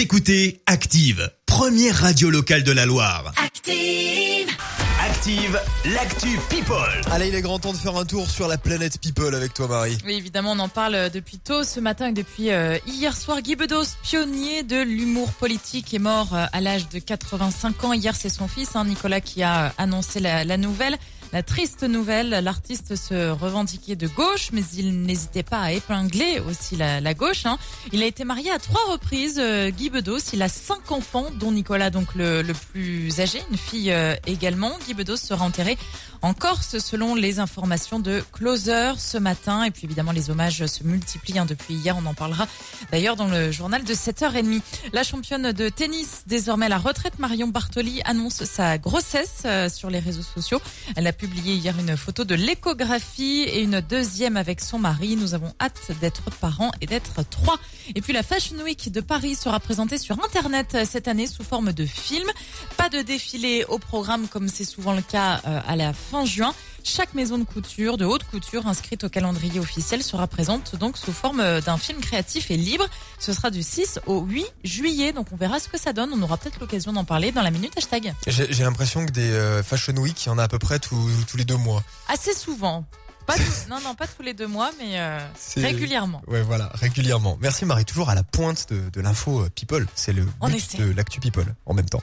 Vous écoutez Active, première radio locale de la Loire. Active. Active, l'actu People. Allez, il est grand temps de faire un tour sur la planète People avec toi, Marie. Oui, évidemment, on en parle depuis tôt ce matin et depuis euh, hier soir. Guy Bedos, pionnier de l'humour politique, est mort euh, à l'âge de 85 ans. Hier, c'est son fils, hein, Nicolas, qui a annoncé la, la nouvelle. La triste nouvelle, l'artiste se revendiquait de gauche, mais il n'hésitait pas à épingler aussi la, la gauche. hein. Il a été marié à trois reprises, euh, Guy Bedos. Il a cinq enfants, dont Nicolas, donc le, le plus âgé, une fille euh, également. Guy Bedos sera enterré en Corse, selon les informations de Closer ce matin. Et puis évidemment, les hommages se multiplient hein, depuis hier. On en parlera d'ailleurs dans le journal de 7h30. La championne de tennis, désormais à la retraite, Marion Bartoli, annonce sa grossesse euh, sur les réseaux sociaux. Publié hier une photo de l'échographie et une deuxième avec son mari. Nous avons hâte d'être parents et d'être trois. Et puis la Fashion Week de Paris sera présentée sur Internet cette année sous forme de film. Pas de défilé au programme comme c'est souvent le cas euh, à la fin juin. Chaque maison de couture, de haute couture inscrite au calendrier officiel sera présente donc sous forme euh, d'un film créatif et libre. Ce sera du 6 au 8 juillet, donc on verra ce que ça donne. On aura peut-être l'occasion d'en parler dans la minute hashtag. J'ai l'impression que des euh, Fashion Week, il y en a à peu près tous tous les deux mois. Assez souvent. Pas non, non, pas tous les deux mois, mais euh, régulièrement. Ouais, voilà, régulièrement. Merci Marie, toujours à la pointe de, de l'info People. C'est le but de l'actu People en même temps.